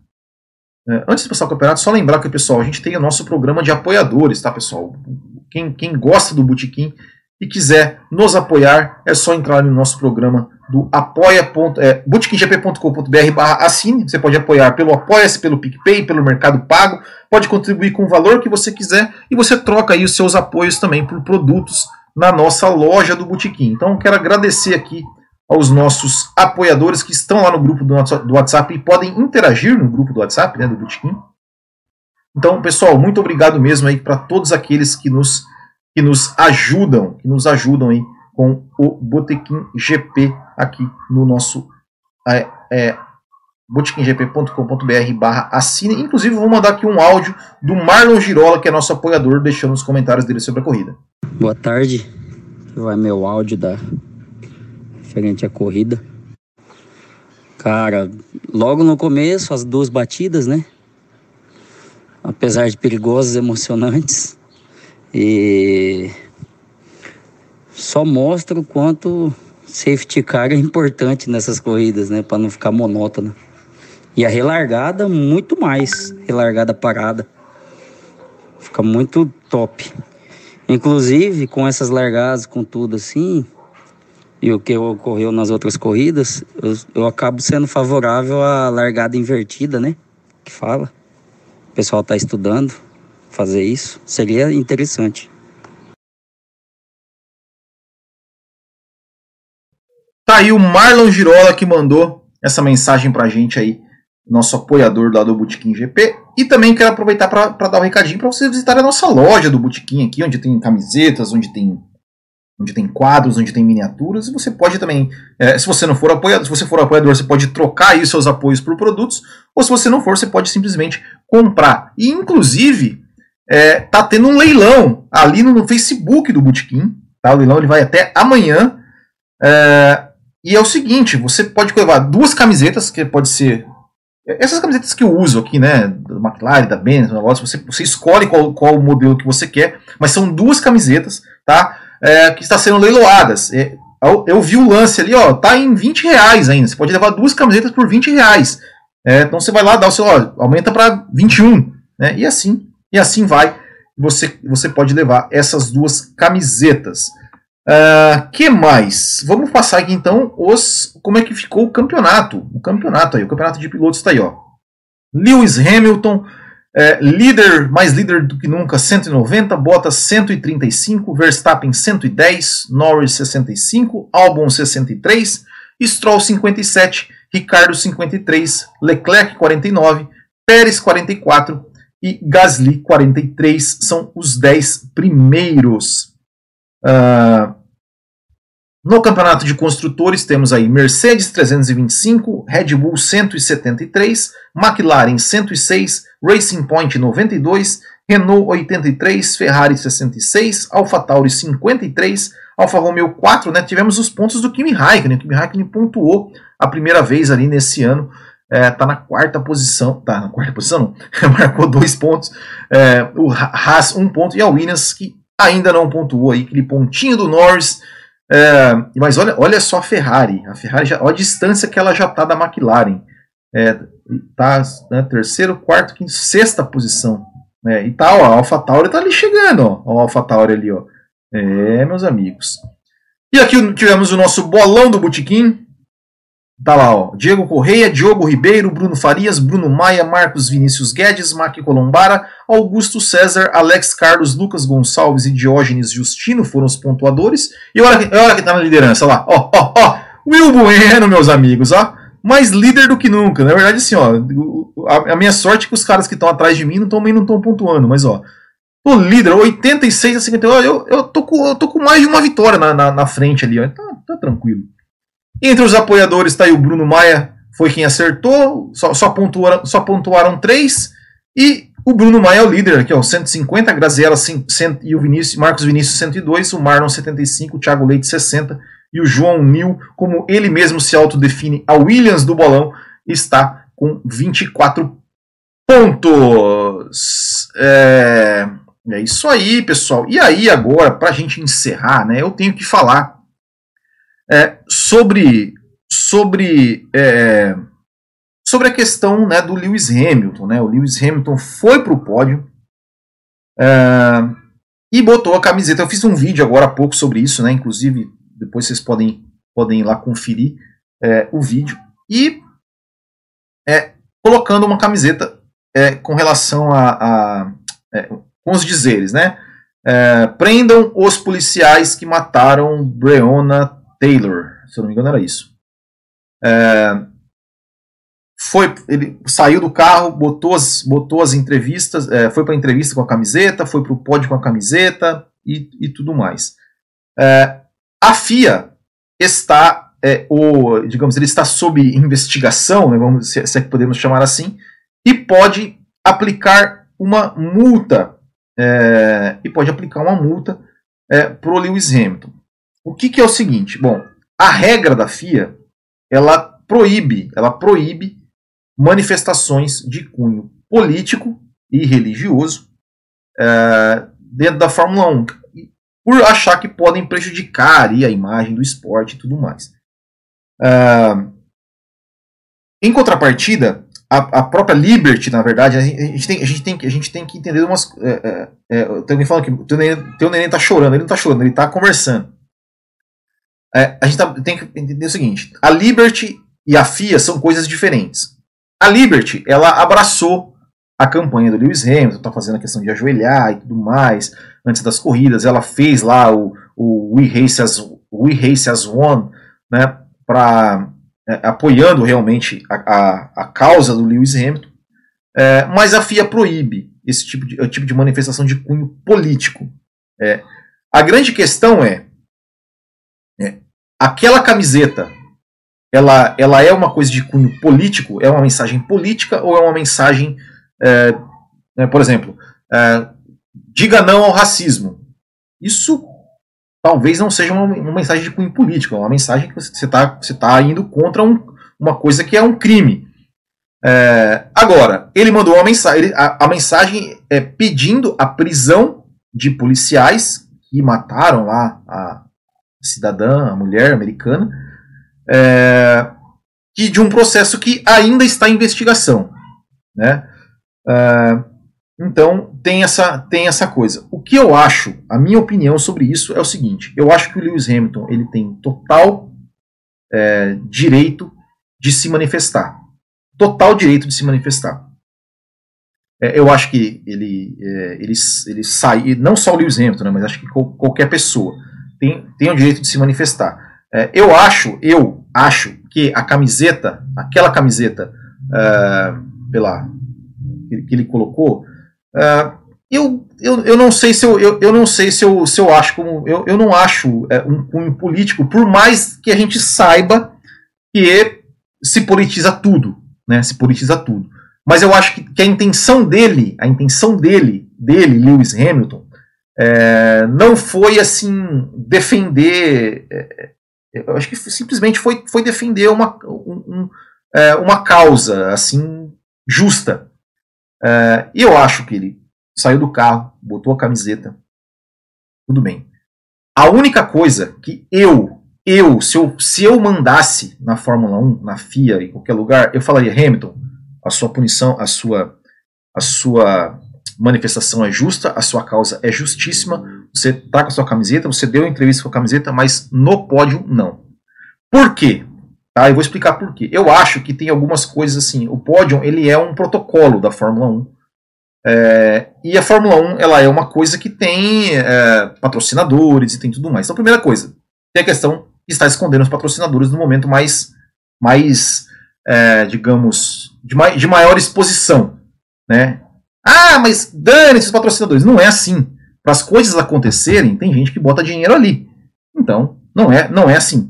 É, antes de passar o campeonato, só lembrar que, pessoal, a gente tem o nosso programa de apoiadores, tá, pessoal? Quem, quem gosta do Botequim e quiser nos apoiar, é só entrar no nosso programa do apoia. É, barra assine. Você pode apoiar pelo Apoia-se, pelo PicPay, pelo Mercado Pago. Pode contribuir com o valor que você quiser e você troca aí os seus apoios também por produtos na nossa loja do Botequim. Então quero agradecer aqui aos nossos apoiadores que estão lá no grupo do WhatsApp e podem interagir no grupo do WhatsApp, né, do Botequim. Então, pessoal, muito obrigado mesmo aí para todos aqueles que nos que nos ajudam, que nos ajudam aí com o Botequim GP aqui no nosso é, é, botequimgp.com.br barra assine. Inclusive, vou mandar aqui um áudio do Marlon Girola, que é nosso apoiador, deixando os comentários dele sobre a corrida. Boa tarde. Vai meu áudio da referente à corrida. Cara, logo no começo, as duas batidas, né? Apesar de perigosas, emocionantes. E só mostra o quanto safety car é importante nessas corridas, né? Para não ficar monótona. E a relargada, muito mais. Relargada parada. Fica muito top. Inclusive, com essas largadas, com tudo assim, e o que ocorreu nas outras corridas, eu, eu acabo sendo favorável à largada invertida, né? Que fala. O pessoal está estudando fazer isso. Seria interessante. Tá aí o Marlon Girola que mandou essa mensagem pra gente aí, nosso apoiador lá do Botequim GP. E também quero aproveitar para dar um recadinho para você visitar a nossa loja do Botequim aqui, onde tem camisetas, onde tem onde tem quadros, onde tem miniaturas, e você pode também, é, se você não for apoiador, se você for apoiador, você pode trocar aí seus apoios por produtos, ou se você não for, você pode simplesmente comprar. E inclusive, é, tá tendo um leilão ali no, Facebook do Botequim, tá? O leilão ele vai até amanhã. É, e é o seguinte, você pode levar duas camisetas, que pode ser essas camisetas que eu uso aqui, né, da McLaren, da Benz, negócio, você, você escolhe qual, qual modelo que você quer, mas são duas camisetas, tá, é, que está sendo leiloadas. É, eu, eu, vi o lance ali, ó, tá em 20 reais ainda, você pode levar duas camisetas por 20 reais. É, então você vai lá, dá o seu, ó, aumenta para 21, né, e assim, e assim vai, você, você pode levar essas duas camisetas. Uh, que mais? Vamos passar aqui então os como é que ficou o campeonato. O campeonato aí, o campeonato de pilotos está aí, ó. Lewis Hamilton, é, líder, mais líder do que nunca, 190, Bottas 135, Verstappen 110, Norris 65, Albon 63, Stroll 57, Ricardo 53, Leclerc 49, Pérez 44 e Gasly 43 são os 10 primeiros. Uh, no campeonato de construtores temos aí Mercedes 325, Red Bull 173, McLaren 106, Racing Point 92, Renault 83, Ferrari 66, AlphaTauri 53, Alfa Romeo 4, né? Tivemos os pontos do Kimi Raikkonen. O Kimi Raikkonen pontuou a primeira vez ali nesse ano. É, tá na quarta posição. Tá na quarta posição, não. Marcou dois pontos. É, o Haas, um ponto. E a Williams, que ainda não pontuou aí, aquele pontinho do Norris. É, mas olha, olha só a Ferrari. A Ferrari já, olha a distância que ela já está da McLaren. É, tá né, terceiro, quarto, quinto, sexta posição. É, e tá, a AlphaTauri tá ali chegando, ó, ó, a AlphaTauri ali, ó. É, meus amigos. E aqui tivemos o nosso bolão do Botequim. Tá lá, ó. Diego Correia, Diogo Ribeiro, Bruno Farias, Bruno Maia, Marcos Vinícius Guedes, Maqui Colombara, Augusto César, Alex Carlos, Lucas Gonçalves e Diógenes Justino foram os pontuadores. E olha, olha que tá na liderança lá. Ó, ó, ó. Will Bueno, meus amigos, ó. Mais líder do que nunca. Na verdade, assim, ó. A, a minha sorte é que os caras que estão atrás de mim não também não estão pontuando, mas ó. O líder, 86 a 51. Eu, eu, tô com, eu tô com mais de uma vitória na, na, na frente ali, ó. Tá, tá tranquilo. Entre os apoiadores está aí o Bruno Maia, foi quem acertou, só, só, pontuaram, só pontuaram três. E o Bruno Maia é o líder aqui, ó, 150, Graziela 100, e o Vinícius, Marcos Vinícius 102, o Marlon 75, o Thiago Leite 60 e o João Nil, como ele mesmo se autodefine, a Williams do bolão, está com 24 pontos. É, é isso aí, pessoal. E aí agora, para a gente encerrar, né, eu tenho que falar é, sobre sobre é, sobre a questão né, do Lewis Hamilton. Né? O Lewis Hamilton foi para o pódio é, e botou a camiseta. Eu fiz um vídeo agora há pouco sobre isso, né? inclusive depois vocês podem, podem ir lá conferir é, o vídeo. E é, colocando uma camiseta é, com relação a, a com os dizeres, né? prendam os policiais que mataram Breonna Taylor, se eu não me engano era isso. É, foi, ele saiu do carro, botou as, botou as entrevistas, é, foi para a entrevista com a camiseta, foi para o pódio com a camiseta e, e tudo mais. É, a FIA está, é, digamos, ele está sob investigação, né, vamos, se, se é que podemos chamar assim, e pode aplicar uma multa é, e pode aplicar uma multa é, para o Lewis Hamilton. O que, que é o seguinte? Bom, a regra da FIA ela proíbe, ela proíbe manifestações de cunho político e religioso é, dentro da Fórmula 1, por achar que podem prejudicar a imagem do esporte e tudo mais. É, em contrapartida, a, a, própria Liberty, na verdade, a gente tem, a gente tem, a gente tem que entender umas. É, é, é tem alguém falando que o teu neném, teu neném tá chorando, ele não está chorando, ele está conversando. É, a gente tá, tem que entender o seguinte: a Liberty e a FIA são coisas diferentes. A Liberty, ela abraçou a campanha do Lewis Hamilton, está fazendo a questão de ajoelhar e tudo mais, antes das corridas. Ela fez lá o, o We, Race as, We Race as One, né, pra, é, apoiando realmente a, a, a, causa do Lewis Hamilton. É, mas a FIA proíbe esse tipo de, tipo de manifestação de cunho político. É, a grande questão é, é aquela camiseta ela, ela é uma coisa de cunho político? É uma mensagem política ou é uma mensagem, é, é, por exemplo, é, diga não ao racismo? Isso talvez não seja uma, uma, mensagem de cunho político, é uma mensagem que você está você tá indo contra um, uma coisa que é um crime. É, agora, ele mandou uma mensagem, a, a, mensagem é pedindo a prisão de policiais que mataram lá a cidadã, mulher americana, é, e de um processo que ainda está em investigação. Né? É, então tem essa, tem essa coisa. O que eu acho, a minha opinião sobre isso é o seguinte: eu acho que o Lewis Hamilton ele tem total é, direito de se manifestar total direito de se manifestar. É, eu acho que ele, é, ele, ele sai, não só o Lewis Hamilton, né, mas acho que qualquer pessoa tem, tem o direito de se manifestar. É, eu acho, eu acho que a camiseta, aquela camiseta é, pela, que, ele colocou, é, eu, eu, eu não sei se eu, eu, eu não sei se eu, se eu acho como eu, eu não acho é, um cunho político, por mais que a gente saiba que se politiza tudo né? Se politiza tudo. Mas eu acho que, que a intenção dele, a intenção dele, dele, Lewis Hamilton, é, não foi assim defender. É, é eu acho que simplesmente foi, foi defender uma, um, é, uma causa assim justa. É, e eu acho que ele saiu do carro, botou a camiseta, tudo bem. A única coisa que eu eu se, eu, se eu mandasse na Fórmula 1, na FIA, em qualquer lugar, eu falaria, Hamilton, a sua punição, a sua, a sua manifestação é justa, a sua causa é justíssima, você tá com a sua camiseta, você deu entrevista com a camiseta, mas no pódio não. Por quê? Tá, eu vou explicar por quê. Eu acho que tem algumas coisas assim, o pódio ele é um protocolo da Fórmula 1, é, e a Fórmula 1 ela é uma coisa que tem é, patrocinadores e tem tudo mais. Então, primeira coisa, tem a questão está escondendo os patrocinadores no momento mais, mais é, digamos, de, de maior exposição. Né? Ah, mas dane esses patrocinadores. Não é assim. Para as coisas acontecerem, tem gente que bota dinheiro ali. Então, não é, não é assim.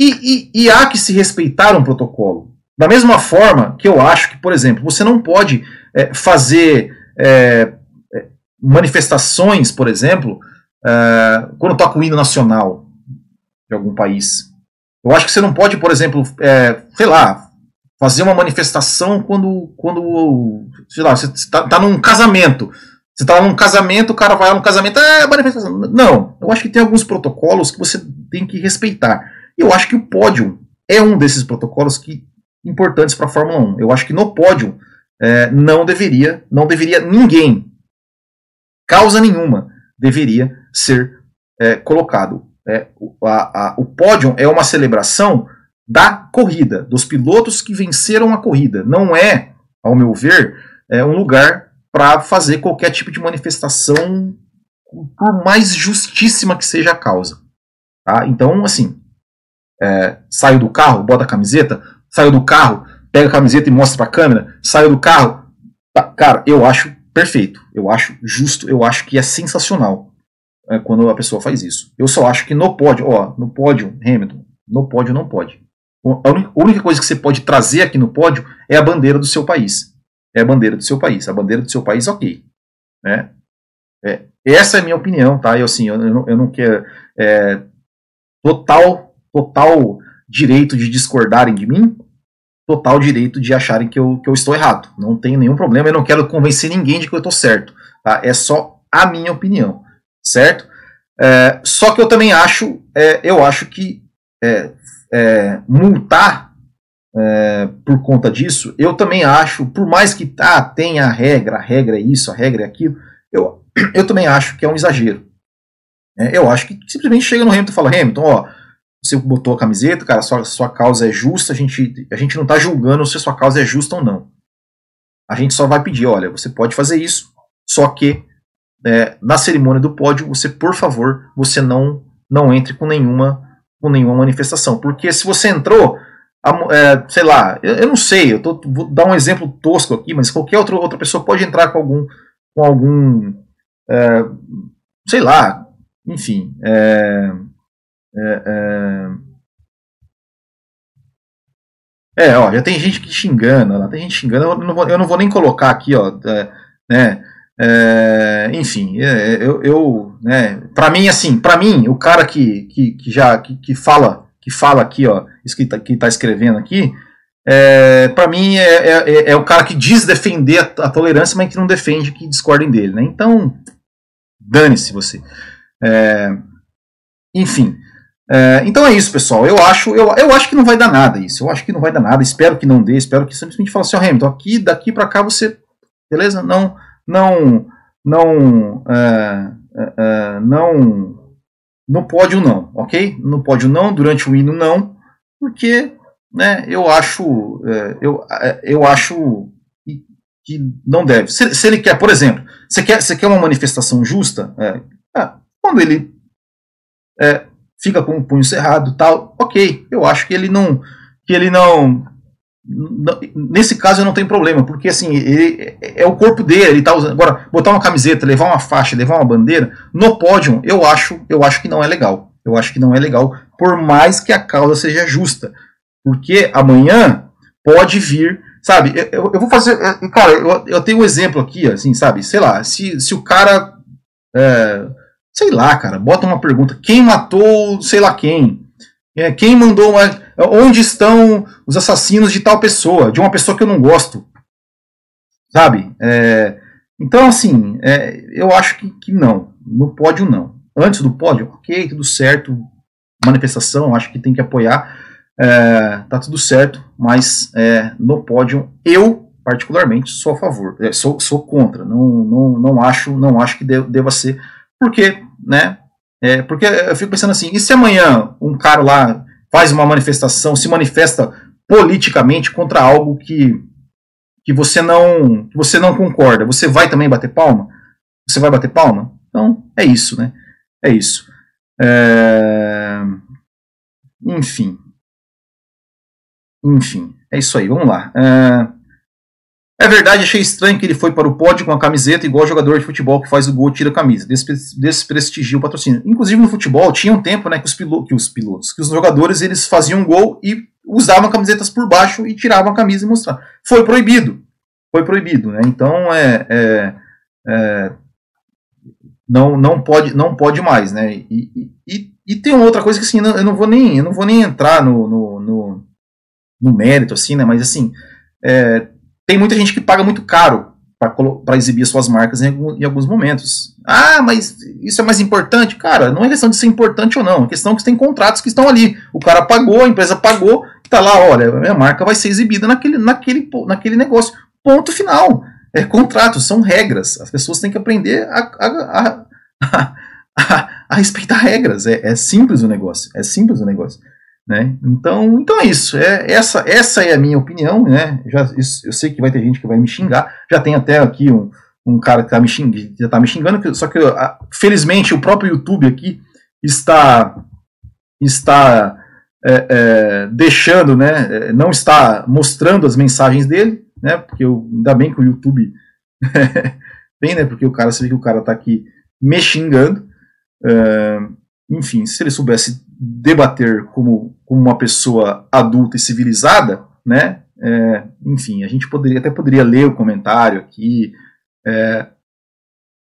E, e, e há que se respeitar um protocolo. Da mesma forma que eu acho que, por exemplo, você não pode é, fazer é, é manifestações, por exemplo, é, quando toca o hino nacional de algum país. Eu acho que você não pode, por exemplo, é, sei lá, fazer uma manifestação quando, quando sei lá, você está tá num casamento. Você está num casamento, o cara vai lá no casamento, é manifestação. Não, eu acho que tem alguns protocolos que você tem que respeitar. E eu acho que o pódio é um desses protocolos que importantes para a Fórmula 1. Eu acho que no pódio é, não deveria, não deveria ninguém, causa nenhuma, deveria ser é, colocado. É, a, a, o pódio é uma celebração da corrida, dos pilotos que venceram a corrida. Não é, ao meu ver, é um lugar para fazer qualquer tipo de manifestação, por mais justíssima que seja a causa. Tá? Então, assim, é, saiu do carro, bota a camiseta, saiu do carro, pega a camiseta e mostra para a câmera, saiu do carro. Tá, cara, eu acho perfeito, eu acho justo, eu acho que é sensacional é, quando a pessoa faz isso. Eu só acho que no pódio, ó, no pódio, Hamilton, no pódio não pode. A única coisa que você pode trazer aqui no pódio é a bandeira do seu país. É a bandeira do seu país. A bandeira do seu país, ok. Né? É, essa é a minha opinião, tá? Eu, assim, eu, não, eu não quero. É, total, total direito de discordarem de mim, total direito de acharem que eu, que eu estou errado. Não tenho nenhum problema, eu não quero convencer ninguém de que eu estou certo. Tá? É só a minha opinião certo? É, só que eu também acho, é, eu acho que é, multar é, por conta disso, eu também acho, por mais que tá, tenha a regra, a regra é isso, a regra é aquilo, eu, eu também acho que é um exagero. É, eu acho que simplesmente chega no Hamilton e fala, Hamilton, ó, você botou a camiseta, cara, sua, sua causa é justa, a gente, a gente não está julgando se a sua causa é justa ou não. A gente só vai pedir, olha, você pode fazer isso, só que é, na cerimônia do pódio, você, por favor, você não não entre com nenhuma com nenhuma manifestação, porque se você entrou, é, sei lá, eu, eu, não sei, eu tô, vou dar um exemplo tosco aqui, mas qualquer outro, outra pessoa pode entrar com algum com algum é, sei lá, enfim, é, é, é, é ó, já tem gente que xingando, lá tem gente xingando, eu não vou, eu não vou nem colocar aqui, ó, é, né, enfim, eu, eu né, para mim assim, para mim o cara que, que, que já que, que, fala que fala aqui, ó, isso que tá, tá escrevendo aqui, é, para mim é, é, é, é, o cara que diz defender a, a, tolerância, mas que não defende que discordem dele, né? Então, dane-se você. É, enfim, é, então é isso, pessoal. Eu acho, eu, eu acho que não vai dar nada isso. Eu acho que não vai dar nada. Espero que não dê. Espero que simplesmente fale assim, ó, oh, Hamilton, aqui, daqui para cá você, beleza? Não, não, não, é, é, é, não, no pódio não, ok? No pódio não, durante o hino não, porque, né? Eu acho, é, eu, é, eu acho que, que não deve. Se, se, ele quer, por exemplo, você quer, você quer uma manifestação justa? quando ele fica com o punho cerrado, tal, ok. Eu acho que ele não, que ele não Nesse caso não tem problema, porque assim, ele, é o corpo dele, ele tá usando. Agora, botar uma camiseta, levar uma faixa, levar uma bandeira, no pódio, eu acho, eu acho que não é legal. Eu acho que não é legal, por mais que a causa seja justa. Porque amanhã pode vir, sabe? Eu, eu vou fazer. Cara, eu, eu tenho um exemplo aqui, assim, sabe? Sei lá, se, se o cara. É, sei lá, cara, bota uma pergunta: quem matou sei lá quem? É, quem mandou uma, Onde estão os assassinos de tal pessoa, de uma pessoa que eu não gosto? Sabe? É, então, assim, é, eu acho que, que não. No pódio, não. Antes do pódio, ok, tudo certo. Manifestação, acho que tem que apoiar. É, tá tudo certo, mas é, no pódio, eu, particularmente, sou a favor. É, sou, sou contra. Não, não, não, acho, não acho que deva ser. Porque, né? É, porque eu fico pensando assim, e se amanhã um cara lá faz uma manifestação, se manifesta politicamente contra algo que, que você não que você não concorda, você vai também bater palma? Você vai bater palma? Então é isso, né? É isso. É... Enfim. Enfim, é isso aí. Vamos lá. É... É verdade, achei estranho que ele foi para o pódio com a camiseta igual jogador de futebol que faz o gol e tira a camisa. Desprestigia o patrocínio. Inclusive no futebol tinha um tempo né, que, os pilotos, que os pilotos, que os jogadores eles faziam gol e usavam camisetas por baixo e tiravam a camisa e mostravam. Foi proibido. Foi proibido. Né? Então é, é, é, não, não, pode, não pode mais. Né? E, e, e tem uma outra coisa que assim, eu não vou nem, eu não vou nem entrar no, no, no, no mérito, assim, né? mas assim. É, tem muita gente que paga muito caro para exibir suas marcas em, em, alguns momentos. Ah, mas isso é mais importante? Cara, não é questão de ser importante ou não, é questão que tem contratos que estão ali. O cara pagou, a empresa pagou, está lá, olha, a minha marca vai ser exibida naquele, naquele, naquele negócio. Ponto final. É contrato, são regras. As pessoas têm que aprender a, a, a, a, a respeitar regras. É, é simples o negócio. É simples o negócio. Né? Então, então é isso. É, essa, essa é a minha opinião. Né? Já, isso, eu sei que vai ter gente que vai me xingar. Já tem até aqui um, um cara que tá me xingando, já está me xingando, só que felizmente o próprio YouTube aqui está está é, é, deixando, né, é, não está mostrando as mensagens dele, né, porque eu, ainda bem que o YouTube tem, né, porque o cara, você vê que o cara está aqui me xingando, é, enfim, se ele soubesse debater como, como uma pessoa adulta e civilizada, né? É, enfim, a gente poderia até poderia ler o comentário aqui, é,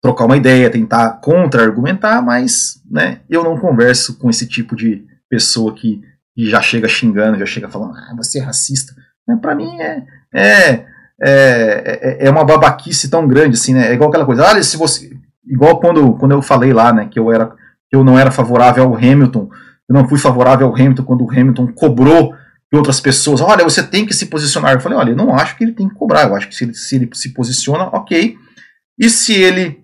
trocar uma ideia, tentar contra-argumentar, mas né, eu não converso com esse tipo de pessoa que, que já chega xingando, já chega falando, ah, você é racista. É, Para mim é, é, é, é, uma babaquice tão grande assim, né? É igual aquela coisa, olha, se você. Igual quando, quando eu falei lá, né, que eu era que eu não era favorável ao Hamilton eu não fui favorável ao Hamilton quando o Hamilton cobrou de outras pessoas. Olha, você tem que se posicionar. Eu falei, olha, eu não acho que ele tem que cobrar. Eu acho que se ele se, ele se posiciona, ok. E se ele.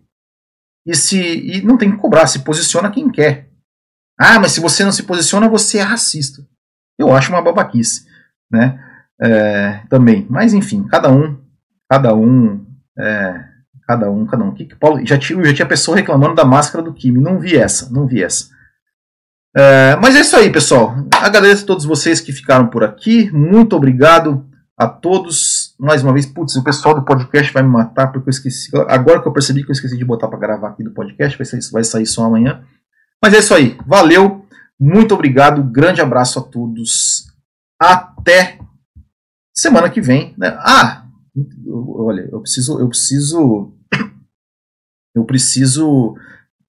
E se. E não tem que cobrar, se posiciona quem quer. Ah, mas se você não se posiciona, você é racista. Eu acho uma babaquice. Né? É, também. Mas enfim, cada um. Cada um. É, cada um, cada um. Que, que Paulo, já, tinha, já tinha pessoa reclamando da máscara do Kimi. Não vi essa, não vi essa. É, mas é isso aí, pessoal. Agradeço a todos vocês que ficaram por aqui. Muito obrigado a todos. Mais uma vez, putz, o pessoal do podcast vai me matar porque eu esqueci. Agora que eu percebi que eu esqueci de botar para gravar aqui do podcast, vai sair, vai sair só amanhã. Mas é isso aí. Valeu. Muito obrigado. Grande abraço a todos. Até semana que vem. Né? Ah, olha, eu preciso, eu preciso eu preciso.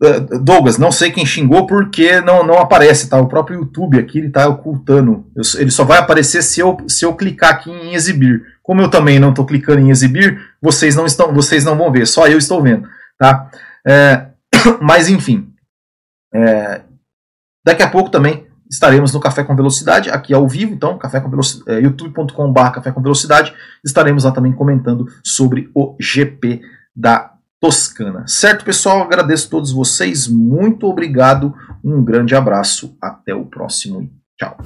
Eh, Douglas, não sei quem xingou porque não, não aparece, tá? O próprio YouTube aqui ele tá ocultando. Eu, ele só vai aparecer se eu, se eu clicar aqui em exibir. Como eu também não estou clicando em exibir, vocês não estão, vocês não vão ver, só eu estou vendo, tá? É, mas enfim, é, daqui a pouco também estaremos no Café com Velocidade, aqui ao vivo, então, café com é, youtube.com.br Café com Velocidade, estaremos lá também comentando sobre o GP da Toscana. Certo, pessoal? Agradeço a todos vocês, muito obrigado, um grande abraço, até o próximo, tchau.